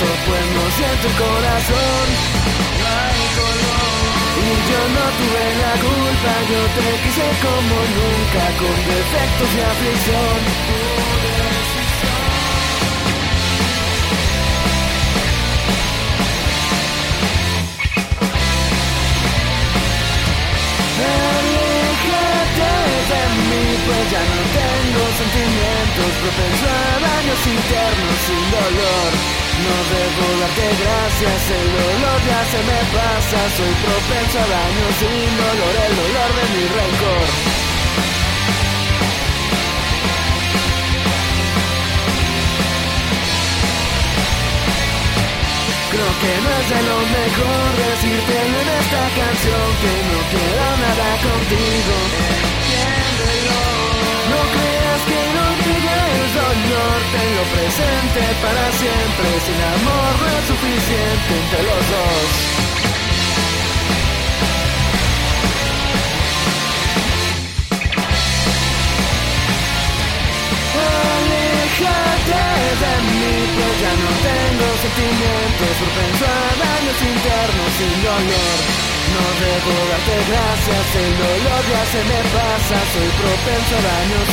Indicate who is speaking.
Speaker 1: pues no el corazón. Y yo no tuve la culpa, yo te quise como nunca, con defectos y aflicción. Aléjate de mí, pues ya no tengo sentimientos, propenso a daños internos sin dolor. No debo darte gracias, el dolor ya se me pasa, soy propenso a daños sin dolor, el dolor de mi rencor. Creo que no es de lo mejor decirte en esta canción que presente para siempre. Sin amor no es suficiente entre los dos. Aléjate de mí, pues ya no tengo sentimientos, propenso a daños internos sin dolor. No debo darte gracias, el dolor ya se me pasa, soy propenso a daños